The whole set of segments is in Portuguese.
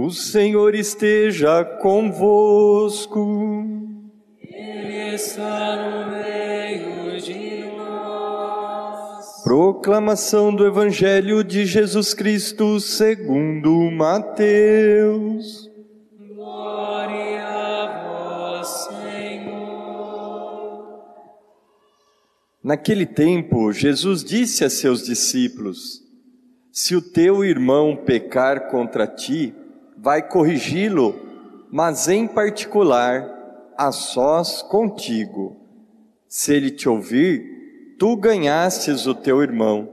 O Senhor esteja convosco. Ele está no meio de nós. Proclamação do Evangelho de Jesus Cristo segundo Mateus. Glória a vós, Senhor. Naquele tempo, Jesus disse a seus discípulos: Se o teu irmão pecar contra ti, vai corrigi-lo, mas em particular, a sós contigo. Se ele te ouvir, tu ganhastes o teu irmão.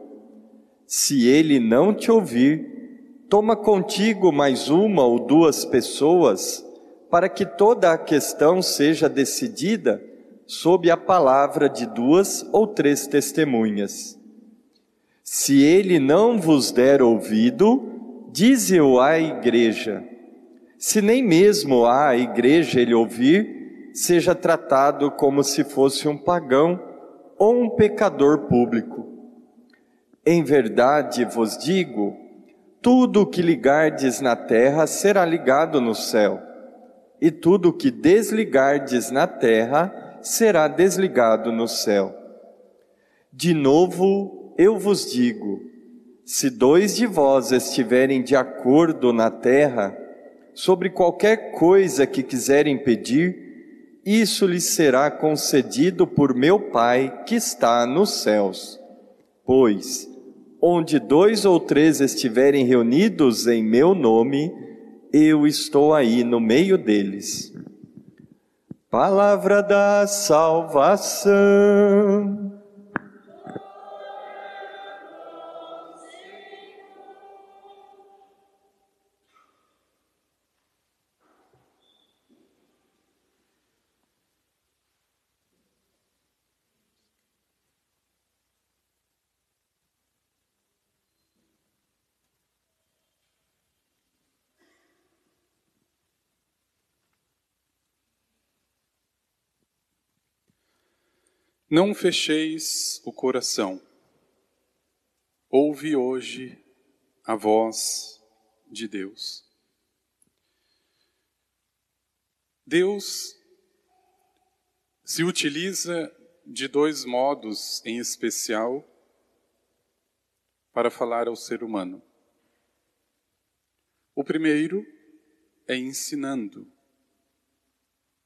Se ele não te ouvir, toma contigo mais uma ou duas pessoas, para que toda a questão seja decidida sob a palavra de duas ou três testemunhas. Se ele não vos der ouvido, dize-o à igreja. Se nem mesmo à igreja ele ouvir, seja tratado como se fosse um pagão ou um pecador público. Em verdade vos digo, tudo o que ligardes na terra será ligado no céu, e tudo o que desligardes na terra será desligado no céu. De novo eu vos digo, se dois de vós estiverem de acordo na terra, sobre qualquer coisa que quiserem pedir, isso lhes será concedido por meu Pai que está nos céus. Pois, onde dois ou três estiverem reunidos em meu nome, eu estou aí no meio deles. Palavra da salvação. Não fecheis o coração. Ouve hoje a voz de Deus. Deus se utiliza de dois modos em especial para falar ao ser humano. O primeiro é ensinando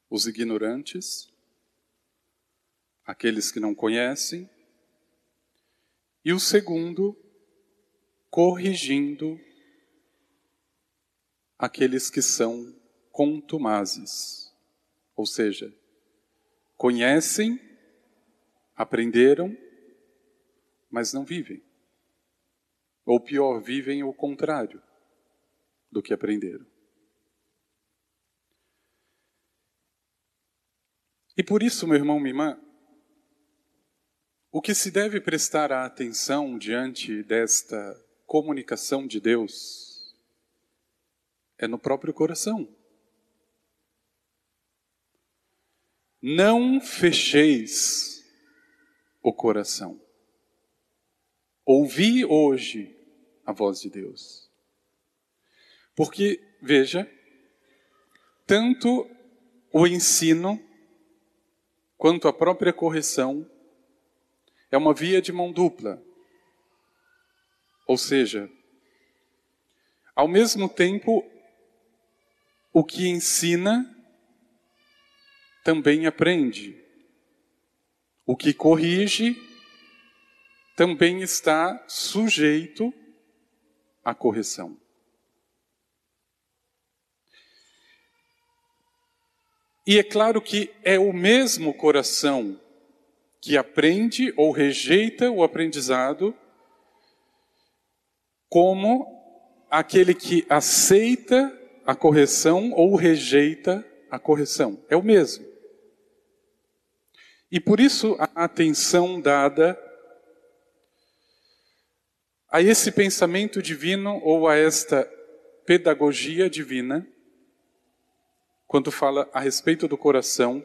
os ignorantes aqueles que não conhecem, e o segundo, corrigindo aqueles que são contumazes, ou seja, conhecem, aprenderam, mas não vivem. Ou pior, vivem o contrário do que aprenderam. E por isso, meu irmão, minha irmã, o que se deve prestar atenção diante desta comunicação de Deus é no próprio coração. Não fecheis o coração. Ouvi hoje a voz de Deus. Porque, veja, tanto o ensino quanto a própria correção é uma via de mão dupla. Ou seja, ao mesmo tempo, o que ensina também aprende. O que corrige também está sujeito à correção. E é claro que é o mesmo coração que aprende ou rejeita o aprendizado, como aquele que aceita a correção ou rejeita a correção. É o mesmo. E por isso a atenção dada a esse pensamento divino ou a esta pedagogia divina, quando fala a respeito do coração,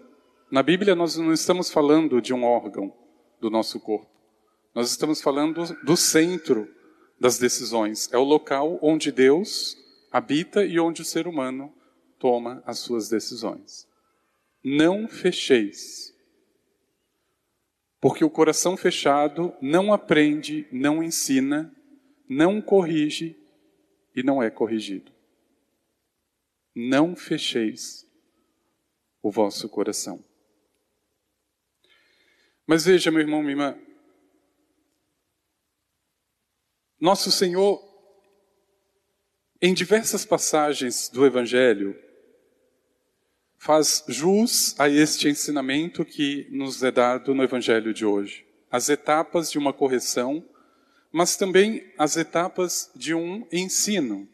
na Bíblia, nós não estamos falando de um órgão do nosso corpo. Nós estamos falando do centro das decisões. É o local onde Deus habita e onde o ser humano toma as suas decisões. Não fecheis. Porque o coração fechado não aprende, não ensina, não corrige e não é corrigido. Não fecheis o vosso coração. Mas veja, meu irmão, minha irmã, nosso Senhor, em diversas passagens do Evangelho, faz jus a este ensinamento que nos é dado no Evangelho de hoje. As etapas de uma correção, mas também as etapas de um ensino.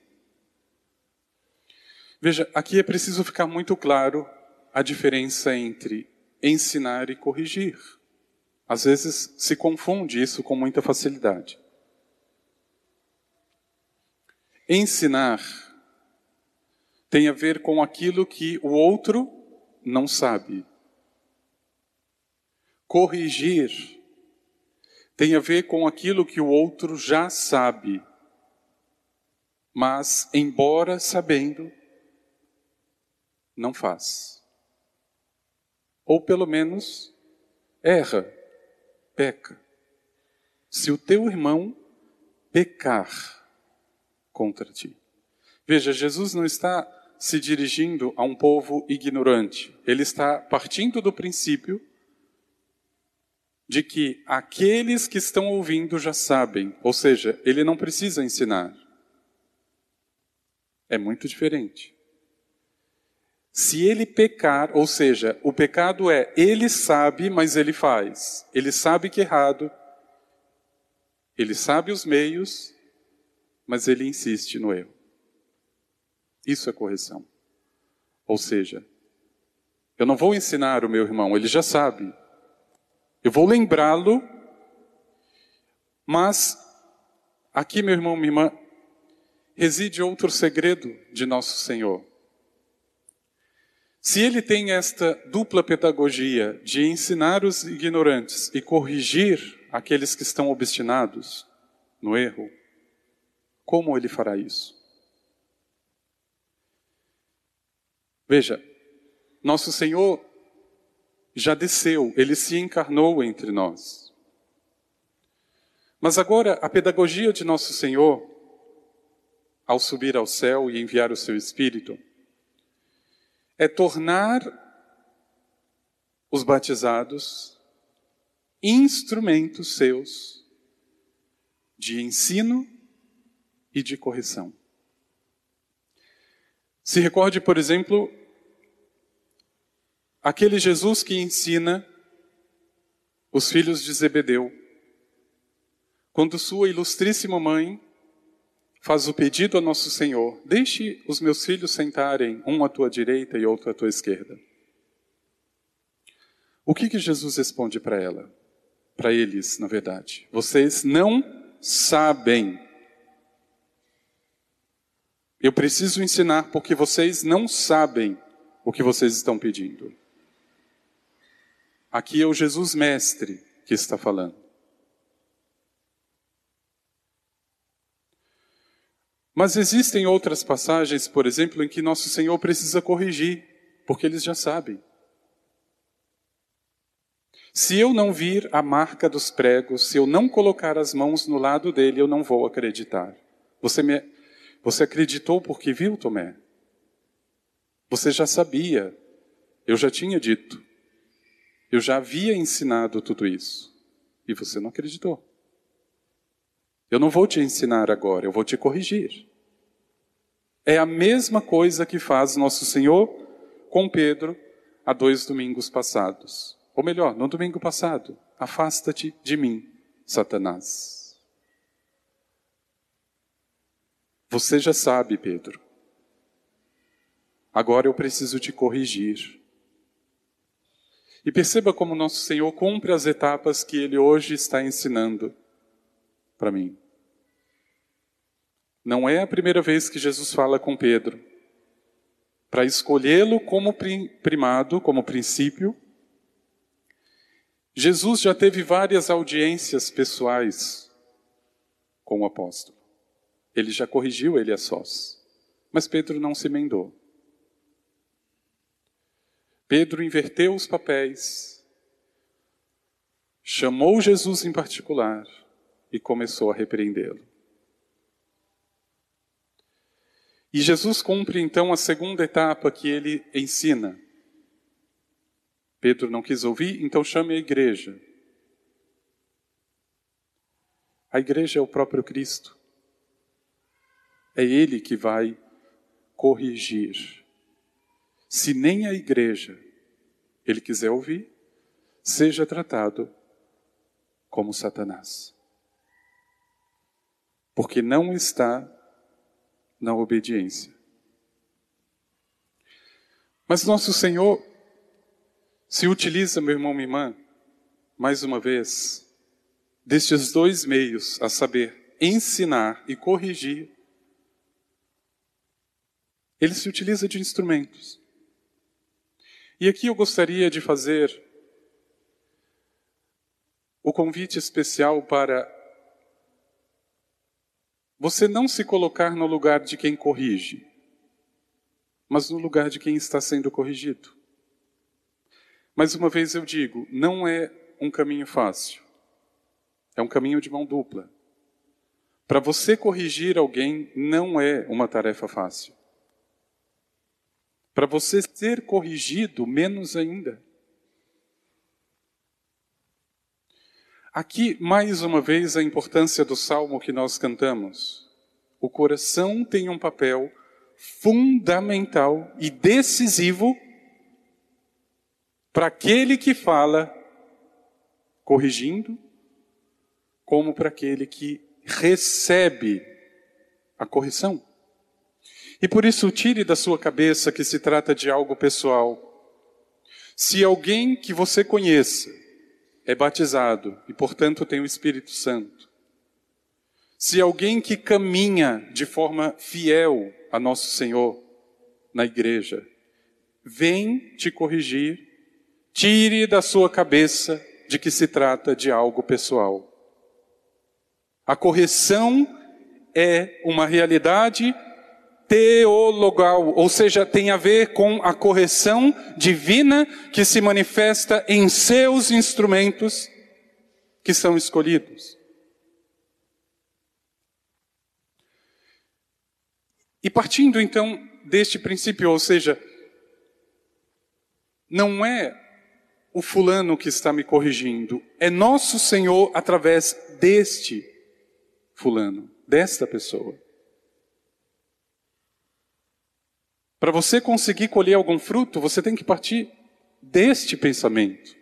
Veja, aqui é preciso ficar muito claro a diferença entre ensinar e corrigir. Às vezes se confunde isso com muita facilidade. Ensinar tem a ver com aquilo que o outro não sabe. Corrigir tem a ver com aquilo que o outro já sabe, mas, embora sabendo, não faz. Ou pelo menos erra, peca. Se o teu irmão pecar contra ti. Veja, Jesus não está se dirigindo a um povo ignorante. Ele está partindo do princípio de que aqueles que estão ouvindo já sabem, ou seja, ele não precisa ensinar. É muito diferente. Se ele pecar, ou seja, o pecado é ele sabe, mas ele faz. Ele sabe que é errado, ele sabe os meios, mas ele insiste no erro. Isso é correção. Ou seja, eu não vou ensinar o meu irmão, ele já sabe. Eu vou lembrá-lo, mas aqui, meu irmão, minha irmã, reside outro segredo de nosso Senhor. Se ele tem esta dupla pedagogia de ensinar os ignorantes e corrigir aqueles que estão obstinados no erro, como ele fará isso? Veja, nosso Senhor já desceu, ele se encarnou entre nós. Mas agora, a pedagogia de nosso Senhor, ao subir ao céu e enviar o seu Espírito, é tornar os batizados instrumentos seus de ensino e de correção. Se recorde, por exemplo, Aquele Jesus que ensina os filhos de Zebedeu, quando sua ilustríssima mãe faz o pedido a nosso Senhor: Deixe os meus filhos sentarem, um à tua direita e outro à tua esquerda. O que, que Jesus responde para ela? Para eles, na verdade. Vocês não sabem. Eu preciso ensinar porque vocês não sabem o que vocês estão pedindo. Aqui é o Jesus Mestre que está falando. Mas existem outras passagens, por exemplo, em que nosso Senhor precisa corrigir, porque eles já sabem. Se eu não vir a marca dos pregos, se eu não colocar as mãos no lado dele, eu não vou acreditar. Você, me, você acreditou porque viu, Tomé? Você já sabia. Eu já tinha dito. Eu já havia ensinado tudo isso e você não acreditou. Eu não vou te ensinar agora, eu vou te corrigir. É a mesma coisa que faz nosso Senhor com Pedro há dois domingos passados. Ou melhor, no domingo passado. Afasta-te de mim, Satanás. Você já sabe, Pedro. Agora eu preciso te corrigir. E perceba como nosso Senhor cumpre as etapas que Ele hoje está ensinando para mim. Não é a primeira vez que Jesus fala com Pedro. Para escolhê-lo como primado, como princípio, Jesus já teve várias audiências pessoais com o apóstolo. Ele já corrigiu ele a sós. Mas Pedro não se emendou. Pedro inverteu os papéis, chamou Jesus em particular e começou a repreendê-lo. E Jesus cumpre então a segunda etapa que ele ensina. Pedro não quis ouvir, então chame a igreja. A igreja é o próprio Cristo. É Ele que vai corrigir. Se nem a igreja ele quiser ouvir, seja tratado como Satanás. Porque não está na obediência. Mas nosso Senhor se utiliza, meu irmão, minha irmã, mais uma vez, destes dois meios, a saber, ensinar e corrigir. Ele se utiliza de instrumentos. E aqui eu gostaria de fazer o convite especial para você não se colocar no lugar de quem corrige, mas no lugar de quem está sendo corrigido. Mais uma vez eu digo, não é um caminho fácil. É um caminho de mão dupla. Para você corrigir alguém não é uma tarefa fácil. Para você ser corrigido, menos ainda. Aqui, mais uma vez, a importância do salmo que nós cantamos. O coração tem um papel fundamental e decisivo para aquele que fala, corrigindo, como para aquele que recebe a correção. E por isso, tire da sua cabeça que se trata de algo pessoal. Se alguém que você conheça é batizado e, portanto, tem o Espírito Santo. Se alguém que caminha de forma fiel a nosso Senhor na igreja vem te corrigir, tire da sua cabeça de que se trata de algo pessoal. A correção é uma realidade teologal, ou seja, tem a ver com a correção divina que se manifesta em seus instrumentos que são escolhidos. E partindo então deste princípio, ou seja, não é o fulano que está me corrigindo, é nosso Senhor através deste fulano, desta pessoa. Para você conseguir colher algum fruto, você tem que partir deste pensamento.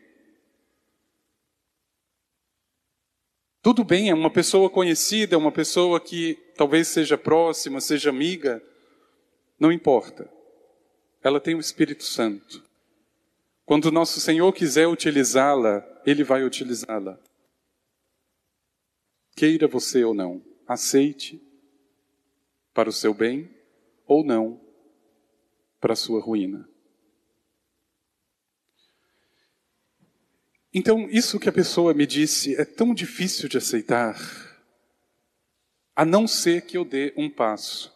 Tudo bem, é uma pessoa conhecida, é uma pessoa que talvez seja próxima, seja amiga, não importa. Ela tem o Espírito Santo. Quando o nosso Senhor quiser utilizá-la, Ele vai utilizá-la. Queira você ou não, aceite para o seu bem ou não para a sua ruína. Então, isso que a pessoa me disse é tão difícil de aceitar, a não ser que eu dê um passo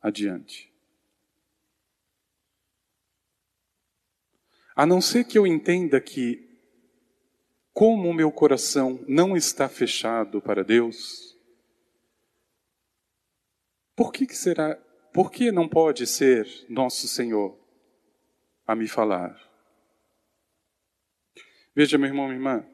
adiante. A não ser que eu entenda que, como o meu coração não está fechado para Deus, por que, que será por que não pode ser nosso Senhor a me falar? Veja, meu irmão, minha irmã.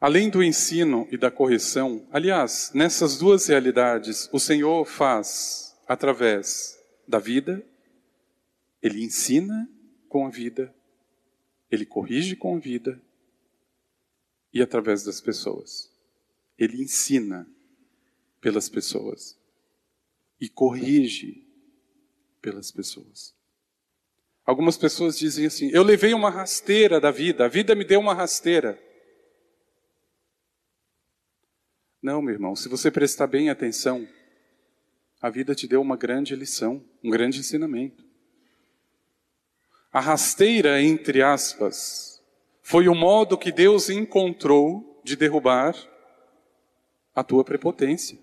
Além do ensino e da correção, aliás, nessas duas realidades, o Senhor faz através da vida, Ele ensina com a vida, Ele corrige com a vida e através das pessoas. Ele ensina pelas pessoas e corrige pelas pessoas. Algumas pessoas dizem assim: Eu levei uma rasteira da vida, a vida me deu uma rasteira. Não, meu irmão, se você prestar bem atenção, a vida te deu uma grande lição, um grande ensinamento. A rasteira, entre aspas, foi o modo que Deus encontrou de derrubar a tua prepotência.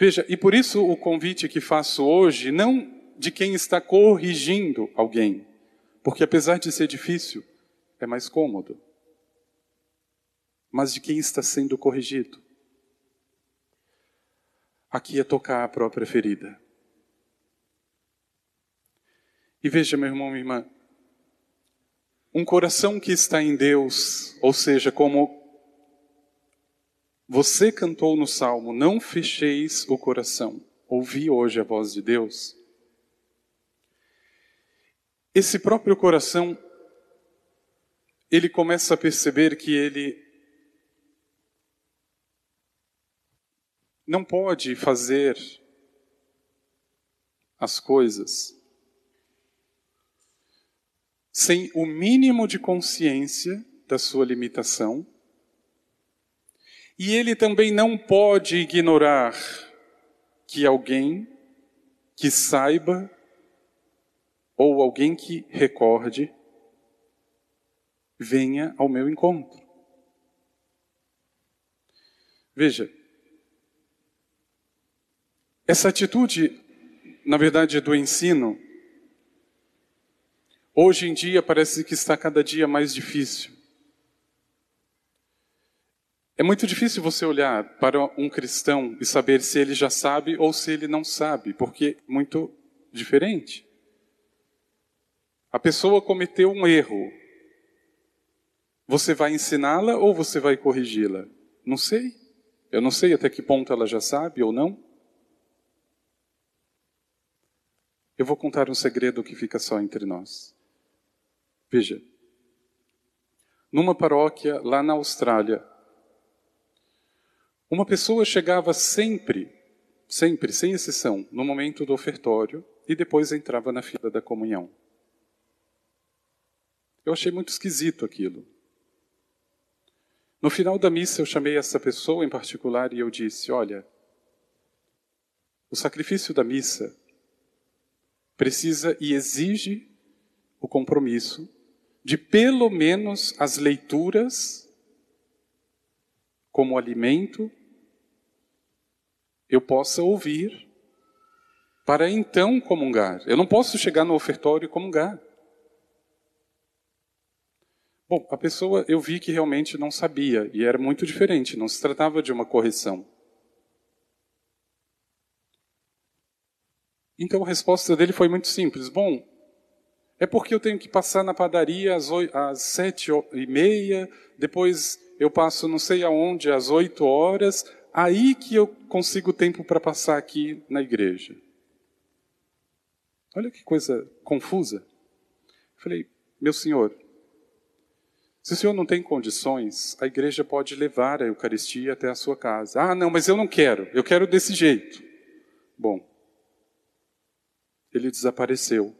Veja, e por isso o convite que faço hoje, não de quem está corrigindo alguém, porque apesar de ser difícil, é mais cômodo, mas de quem está sendo corrigido. Aqui é tocar a própria ferida. E veja, meu irmão, minha irmã, um coração que está em Deus, ou seja, como você cantou no salmo, não fecheis o coração. Ouvi hoje a voz de Deus. Esse próprio coração, ele começa a perceber que ele não pode fazer as coisas sem o mínimo de consciência da sua limitação e ele também não pode ignorar que alguém que saiba ou alguém que recorde venha ao meu encontro. Veja, essa atitude, na verdade, do ensino, hoje em dia parece que está cada dia mais difícil. É muito difícil você olhar para um cristão e saber se ele já sabe ou se ele não sabe, porque é muito diferente. A pessoa cometeu um erro. Você vai ensiná-la ou você vai corrigi-la? Não sei. Eu não sei até que ponto ela já sabe ou não. Eu vou contar um segredo que fica só entre nós. Veja. Numa paróquia lá na Austrália, uma pessoa chegava sempre, sempre, sem exceção, no momento do ofertório e depois entrava na fila da comunhão. Eu achei muito esquisito aquilo. No final da missa, eu chamei essa pessoa em particular e eu disse: Olha, o sacrifício da missa precisa e exige o compromisso de pelo menos as leituras como alimento eu possa ouvir para então comungar. Eu não posso chegar no ofertório e comungar. Bom, a pessoa eu vi que realmente não sabia e era muito diferente, não se tratava de uma correção. Então a resposta dele foi muito simples. Bom, é porque eu tenho que passar na padaria às, às sete e meia, depois eu passo não sei aonde às oito horas, aí que eu consigo tempo para passar aqui na igreja. Olha que coisa confusa. falei, meu senhor, se o senhor não tem condições, a igreja pode levar a Eucaristia até a sua casa. Ah, não, mas eu não quero, eu quero desse jeito. Bom, ele desapareceu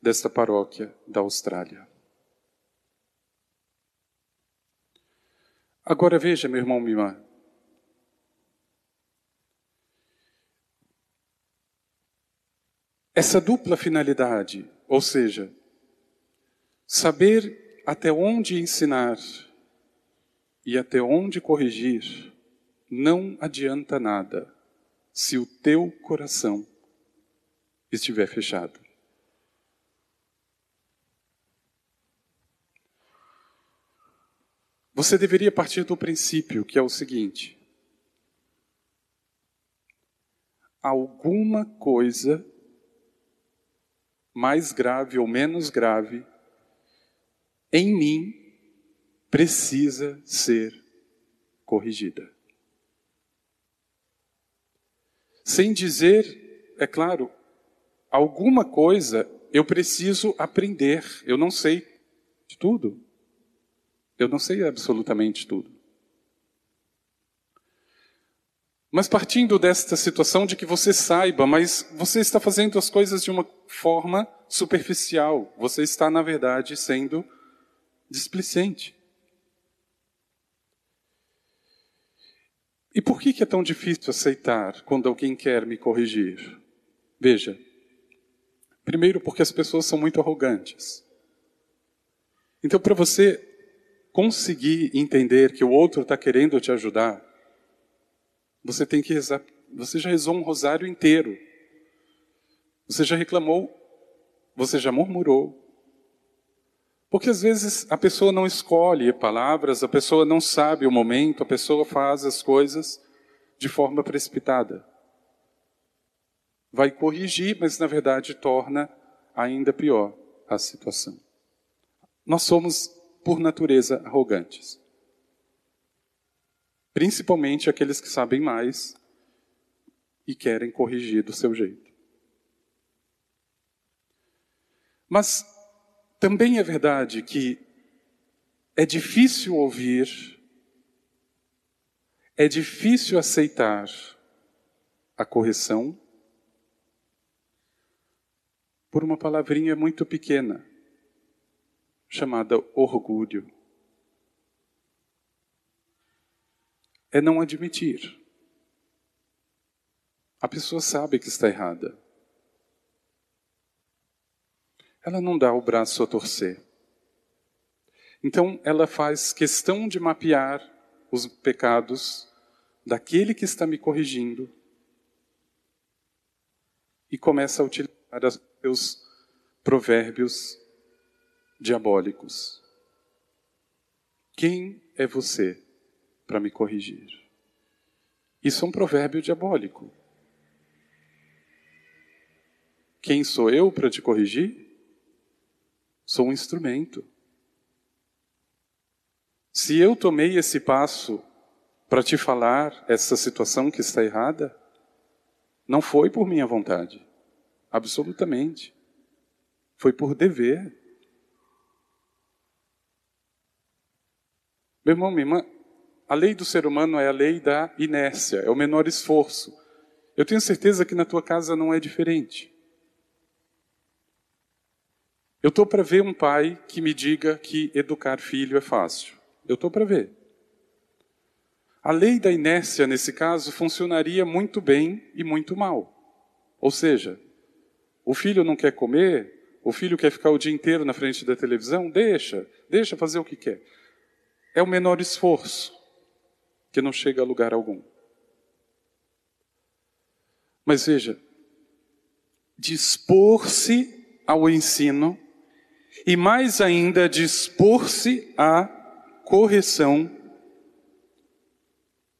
desta paróquia da Austrália. Agora veja, meu irmão, minha Essa dupla finalidade, ou seja, saber até onde ensinar e até onde corrigir, não adianta nada se o teu coração estiver fechado. Você deveria partir do princípio que é o seguinte: alguma coisa mais grave ou menos grave, em mim precisa ser corrigida. Sem dizer, é claro, alguma coisa eu preciso aprender. Eu não sei de tudo. Eu não sei absolutamente tudo. Mas partindo desta situação de que você saiba, mas você está fazendo as coisas de uma forma superficial, você está, na verdade, sendo displicente. E por que é tão difícil aceitar quando alguém quer me corrigir? Veja, primeiro porque as pessoas são muito arrogantes. Então, para você conseguir entender que o outro está querendo te ajudar, você tem que você já rezou um rosário inteiro. Você já reclamou, você já murmurou. Porque às vezes a pessoa não escolhe palavras, a pessoa não sabe o momento, a pessoa faz as coisas de forma precipitada. Vai corrigir, mas na verdade torna ainda pior a situação. Nós somos, por natureza, arrogantes. Principalmente aqueles que sabem mais e querem corrigir do seu jeito. Mas também é verdade que é difícil ouvir, é difícil aceitar a correção por uma palavrinha muito pequena, chamada orgulho. É não admitir. A pessoa sabe que está errada. Ela não dá o braço a torcer. Então, ela faz questão de mapear os pecados daquele que está me corrigindo e começa a utilizar os seus provérbios diabólicos. Quem é você para me corrigir? Isso é um provérbio diabólico. Quem sou eu para te corrigir? Sou um instrumento. Se eu tomei esse passo para te falar essa situação que está errada, não foi por minha vontade. Absolutamente. Foi por dever. Meu irmão, minha irmã, a lei do ser humano é a lei da inércia, é o menor esforço. Eu tenho certeza que na tua casa não é diferente. Eu estou para ver um pai que me diga que educar filho é fácil. Eu estou para ver. A lei da inércia, nesse caso, funcionaria muito bem e muito mal. Ou seja, o filho não quer comer, o filho quer ficar o dia inteiro na frente da televisão, deixa, deixa fazer o que quer. É o menor esforço, que não chega a lugar algum. Mas veja, dispor-se ao ensino e mais ainda dispor-se à correção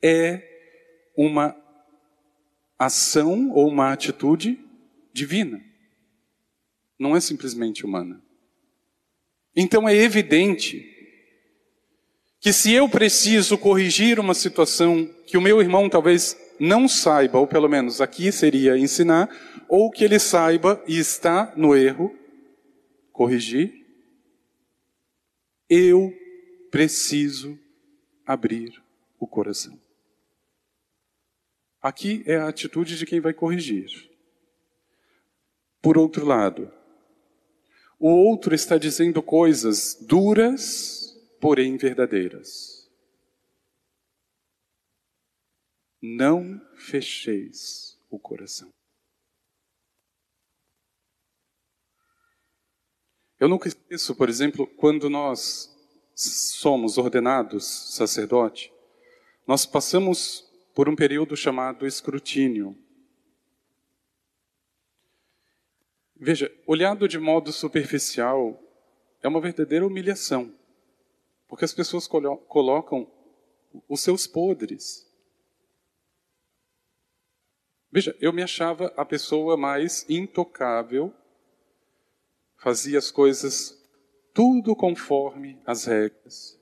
é uma ação ou uma atitude divina. Não é simplesmente humana. Então é evidente que se eu preciso corrigir uma situação que o meu irmão talvez não saiba, ou pelo menos aqui seria ensinar, ou que ele saiba e está no erro, corrigir, eu preciso abrir o coração. Aqui é a atitude de quem vai corrigir. Por outro lado, o outro está dizendo coisas duras, porém verdadeiras. Não fecheis o coração. Eu nunca esqueço, por exemplo, quando nós somos ordenados sacerdote, nós passamos por um período chamado escrutínio. Veja, olhado de modo superficial, é uma verdadeira humilhação, porque as pessoas colocam os seus podres. Veja, eu me achava a pessoa mais intocável fazia as coisas tudo conforme as regras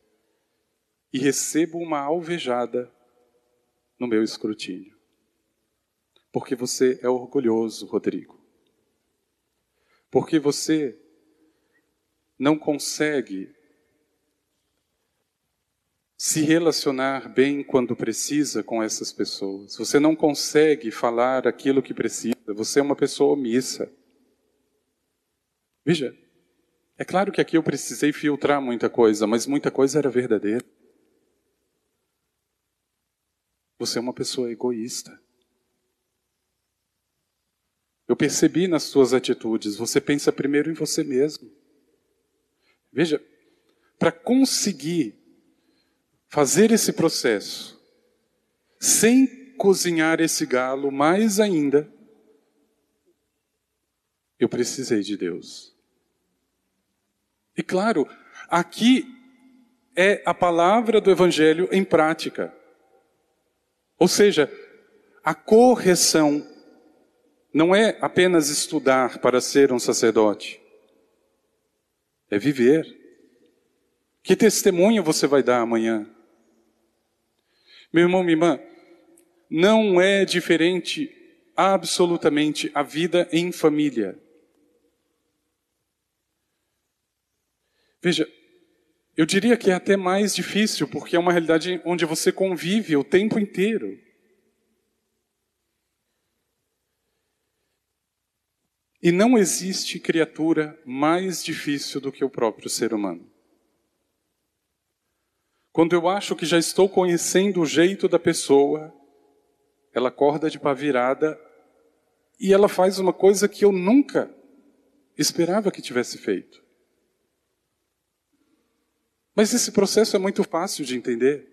e recebo uma alvejada no meu escrutínio. Porque você é orgulhoso, Rodrigo. Porque você não consegue se relacionar bem quando precisa com essas pessoas. Você não consegue falar aquilo que precisa. Você é uma pessoa omissa. Veja, é claro que aqui eu precisei filtrar muita coisa, mas muita coisa era verdadeira. Você é uma pessoa egoísta. Eu percebi nas suas atitudes, você pensa primeiro em você mesmo. Veja, para conseguir fazer esse processo sem cozinhar esse galo mais ainda, eu precisei de Deus. E claro, aqui é a palavra do Evangelho em prática. Ou seja, a correção não é apenas estudar para ser um sacerdote, é viver. Que testemunho você vai dar amanhã? Meu irmão, minha irmã, não é diferente absolutamente a vida em família. Veja, eu diria que é até mais difícil, porque é uma realidade onde você convive o tempo inteiro. E não existe criatura mais difícil do que o próprio ser humano. Quando eu acho que já estou conhecendo o jeito da pessoa, ela acorda de pá virada e ela faz uma coisa que eu nunca esperava que tivesse feito. Mas esse processo é muito fácil de entender.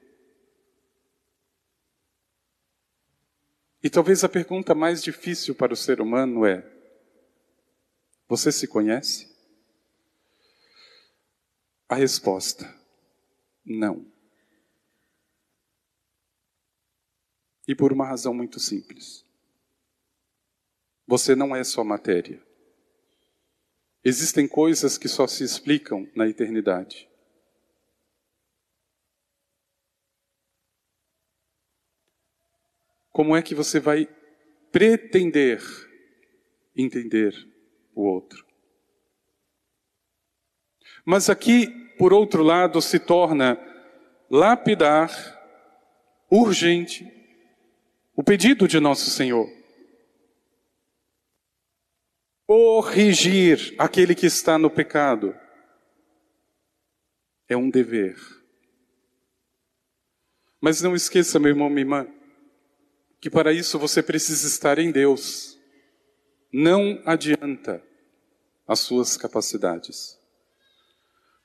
E talvez a pergunta mais difícil para o ser humano é: Você se conhece? A resposta: Não. E por uma razão muito simples. Você não é só matéria. Existem coisas que só se explicam na eternidade. Como é que você vai pretender entender o outro? Mas aqui, por outro lado, se torna lapidar, urgente, o pedido de nosso Senhor. Corrigir aquele que está no pecado é um dever. Mas não esqueça, meu irmão, minha irmã, que para isso você precisa estar em Deus. Não adianta as suas capacidades.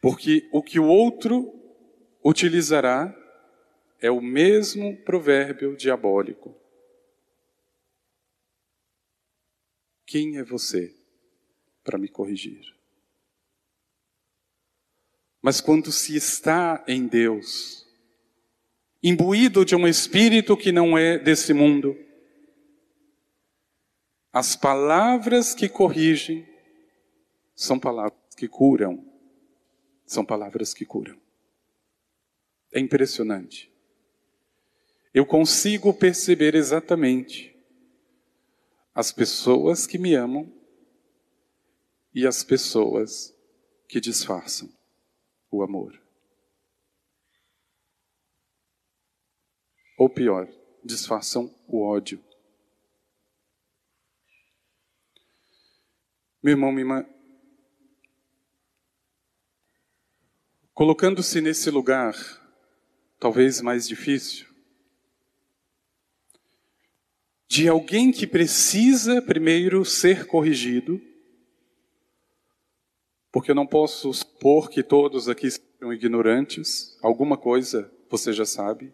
Porque o que o outro utilizará é o mesmo provérbio diabólico. Quem é você para me corrigir? Mas quando se está em Deus, imbuído de um espírito que não é desse mundo. As palavras que corrigem são palavras que curam. São palavras que curam. É impressionante. Eu consigo perceber exatamente as pessoas que me amam e as pessoas que disfarçam o amor. Ou pior, disfarçam o ódio. Meu irmão, minha irmã, colocando-se nesse lugar, talvez mais difícil, de alguém que precisa primeiro ser corrigido, porque eu não posso supor que todos aqui sejam ignorantes, alguma coisa você já sabe.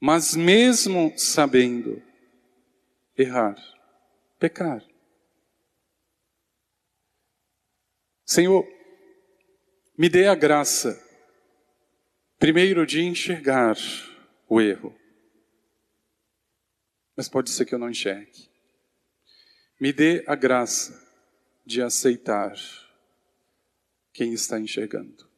Mas mesmo sabendo errar, pecar. Senhor, me dê a graça, primeiro de enxergar o erro. Mas pode ser que eu não enxergue. Me dê a graça de aceitar quem está enxergando.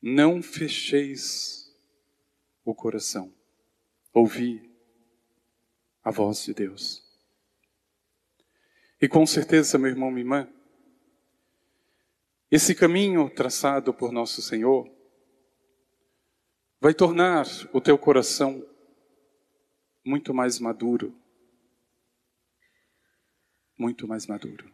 Não fecheis o coração. Ouvi a voz de Deus. E com certeza, meu irmão, minha irmã, esse caminho traçado por nosso Senhor vai tornar o teu coração muito mais maduro. Muito mais maduro.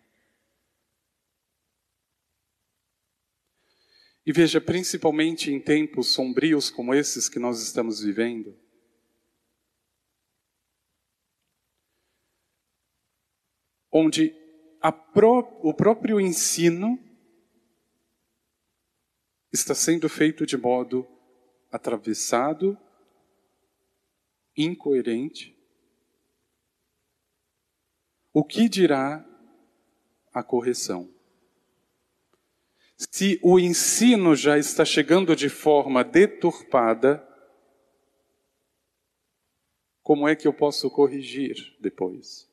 E veja, principalmente em tempos sombrios como esses que nós estamos vivendo, onde pró o próprio ensino está sendo feito de modo atravessado, incoerente. O que dirá a correção? Se o ensino já está chegando de forma deturpada, como é que eu posso corrigir depois?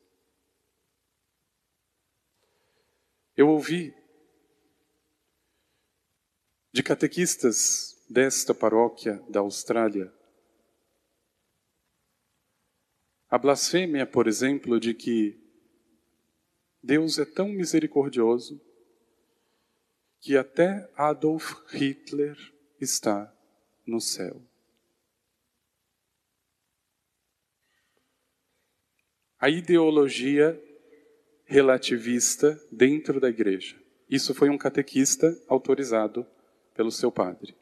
Eu ouvi de catequistas desta paróquia da Austrália a blasfêmia, por exemplo, de que Deus é tão misericordioso que até Adolf Hitler está no céu. A ideologia relativista dentro da igreja. Isso foi um catequista autorizado pelo seu padre.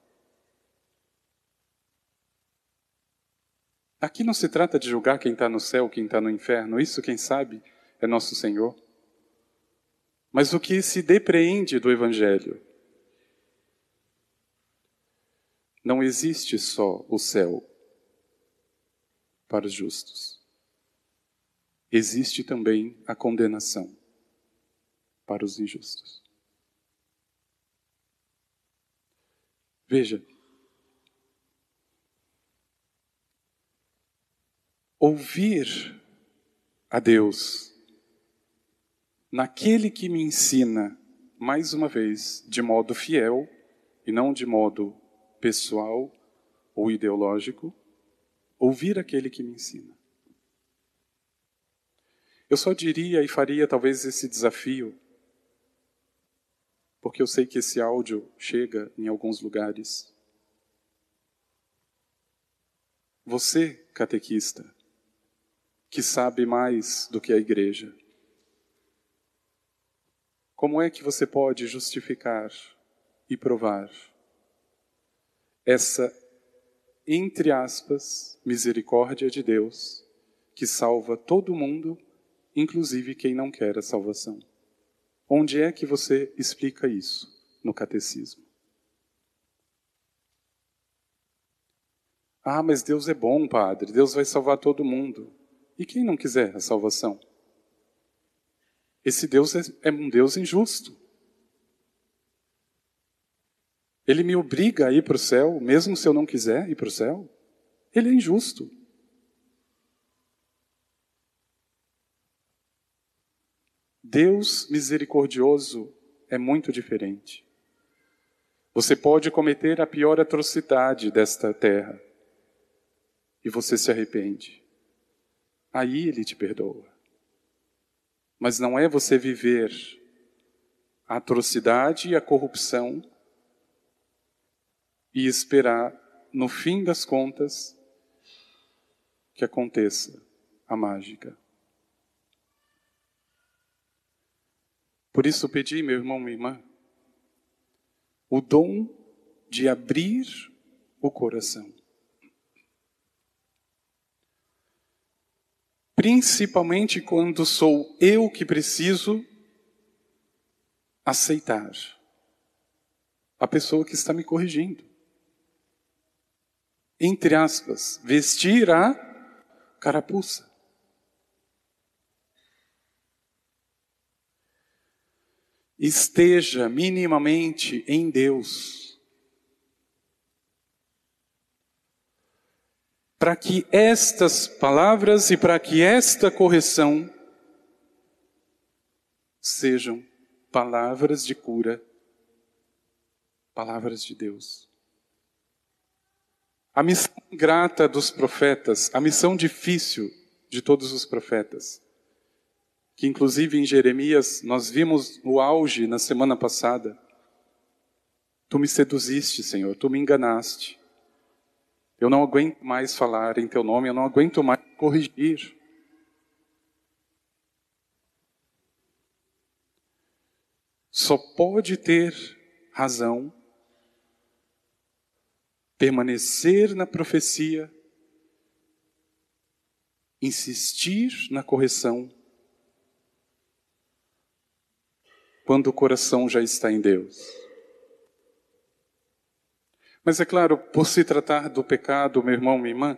Aqui não se trata de julgar quem está no céu, quem está no inferno, isso quem sabe é nosso Senhor. Mas o que se depreende do Evangelho? Não existe só o céu para os justos. Existe também a condenação para os injustos. Veja, ouvir a Deus naquele que me ensina, mais uma vez, de modo fiel e não de modo pessoal ou ideológico, ouvir aquele que me ensina. Eu só diria e faria talvez esse desafio, porque eu sei que esse áudio chega em alguns lugares. Você, catequista, que sabe mais do que a igreja, como é que você pode justificar e provar essa, entre aspas, misericórdia de Deus que salva todo mundo, inclusive quem não quer a salvação? Onde é que você explica isso no catecismo? Ah, mas Deus é bom, padre, Deus vai salvar todo mundo. E quem não quiser a salvação? Esse Deus é, é um Deus injusto. Ele me obriga a ir para o céu, mesmo se eu não quiser ir para o céu. Ele é injusto. Deus misericordioso é muito diferente. Você pode cometer a pior atrocidade desta terra e você se arrepende. Aí ele te perdoa. Mas não é você viver a atrocidade e a corrupção e esperar, no fim das contas, que aconteça a mágica. Por isso pedi, meu irmão, minha irmã, o dom de abrir o coração. principalmente quando sou eu que preciso aceitar a pessoa que está me corrigindo. Entre aspas, vestir a carapuça. Esteja minimamente em Deus para que estas palavras e para que esta correção sejam palavras de cura, palavras de Deus. A missão grata dos profetas, a missão difícil de todos os profetas, que inclusive em Jeremias nós vimos o auge na semana passada. Tu me seduziste, Senhor, tu me enganaste. Eu não aguento mais falar em teu nome, eu não aguento mais corrigir. Só pode ter razão permanecer na profecia, insistir na correção, quando o coração já está em Deus. Mas é claro, por se tratar do pecado, meu irmão, minha irmã,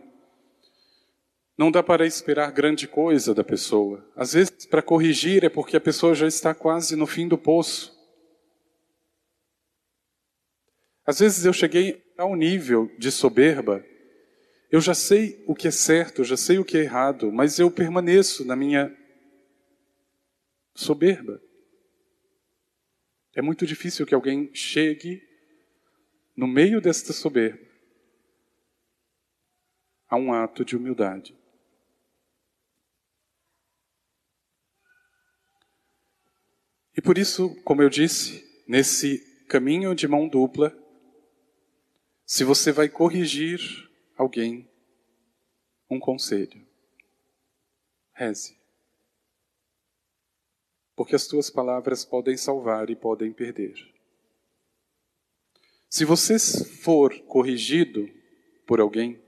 não dá para esperar grande coisa da pessoa. Às vezes, para corrigir, é porque a pessoa já está quase no fim do poço. Às vezes eu cheguei ao nível de soberba, eu já sei o que é certo, já sei o que é errado, mas eu permaneço na minha soberba. É muito difícil que alguém chegue no meio desta soberba a um ato de humildade. E por isso, como eu disse, nesse caminho de mão dupla, se você vai corrigir alguém, um conselho: reze. Porque as tuas palavras podem salvar e podem perder. Se você for corrigido por alguém,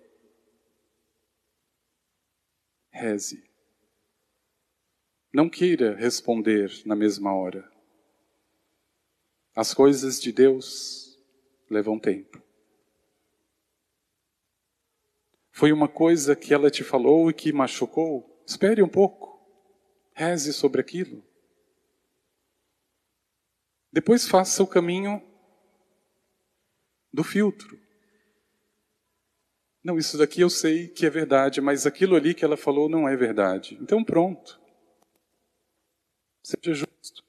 reze. Não queira responder na mesma hora. As coisas de Deus levam tempo. Foi uma coisa que ela te falou e que machucou? Espere um pouco. Reze sobre aquilo. Depois faça o caminho do filtro. Não, isso daqui eu sei que é verdade, mas aquilo ali que ela falou não é verdade. Então pronto. Seja justo.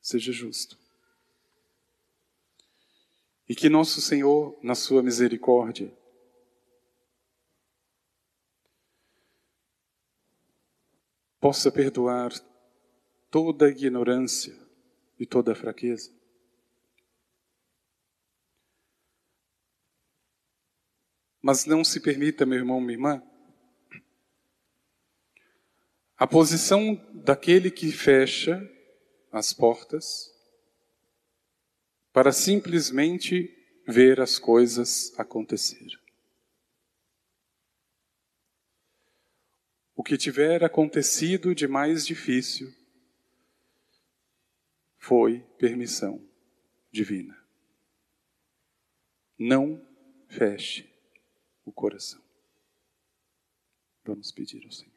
Seja justo. E que nosso Senhor, na sua misericórdia, possa perdoar toda a ignorância e toda fraqueza. Mas não se permita, meu irmão, minha irmã, a posição daquele que fecha as portas para simplesmente ver as coisas acontecer. o que tiver acontecido de mais difícil foi permissão divina. Não feche o coração. Vamos pedir ao Senhor.